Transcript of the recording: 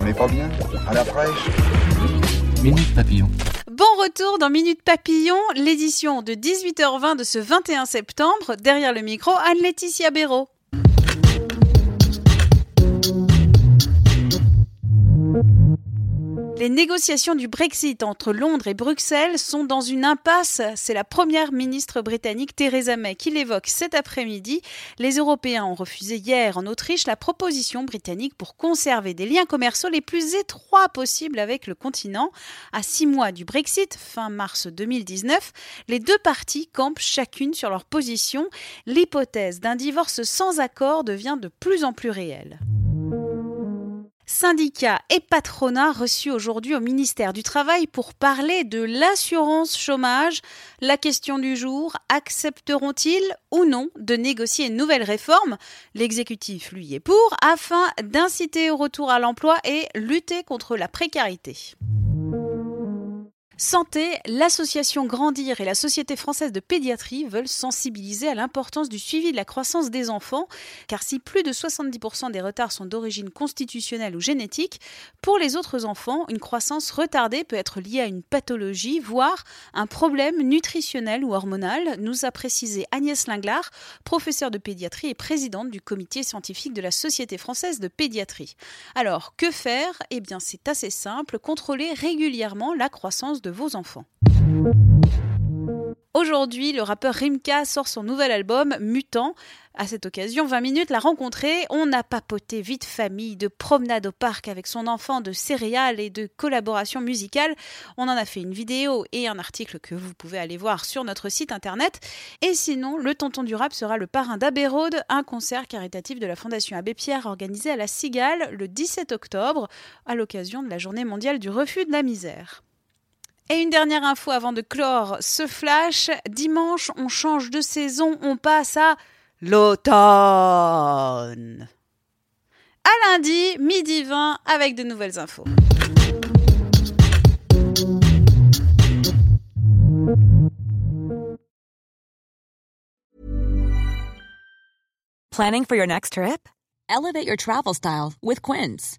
On n'est pas bien À la fraîche Minute Papillon. Bon retour dans Minute Papillon, l'édition de 18h20 de ce 21 septembre. Derrière le micro, Anne-Laetitia Béraud. Les négociations du Brexit entre Londres et Bruxelles sont dans une impasse. C'est la première ministre britannique Theresa May qui l'évoque cet après-midi. Les Européens ont refusé hier en Autriche la proposition britannique pour conserver des liens commerciaux les plus étroits possibles avec le continent. À six mois du Brexit, fin mars 2019, les deux parties campent chacune sur leur position. L'hypothèse d'un divorce sans accord devient de plus en plus réelle. Syndicats et patronats reçus aujourd'hui au ministère du Travail pour parler de l'assurance chômage. La question du jour, accepteront-ils ou non de négocier une nouvelle réforme? L'exécutif lui est pour afin d'inciter au retour à l'emploi et lutter contre la précarité. Santé, l'association Grandir et la Société française de pédiatrie veulent sensibiliser à l'importance du suivi de la croissance des enfants, car si plus de 70% des retards sont d'origine constitutionnelle ou génétique, pour les autres enfants, une croissance retardée peut être liée à une pathologie, voire un problème nutritionnel ou hormonal, nous a précisé Agnès Linglard, professeure de pédiatrie et présidente du comité scientifique de la Société française de pédiatrie. Alors, que faire? Eh bien, c'est assez simple, contrôler régulièrement la croissance de vos enfants. Aujourd'hui, le rappeur Rimka sort son nouvel album Mutant. À cette occasion, 20 minutes l'a rencontré. On a papoté vite famille, de promenade au parc avec son enfant, de céréales et de collaboration musicale. On en a fait une vidéo et un article que vous pouvez aller voir sur notre site internet. Et sinon, le tonton du rap sera le parrain d'Abbey Road, un concert caritatif de la Fondation Abbé Pierre organisé à la Cigale le 17 octobre, à l'occasion de la Journée mondiale du refus de la misère. Et une dernière info avant de clore ce flash. Dimanche, on change de saison, on passe à l'automne. À lundi, midi 20, avec de nouvelles infos. Planning for your next trip? Elevate your travel style with Quince.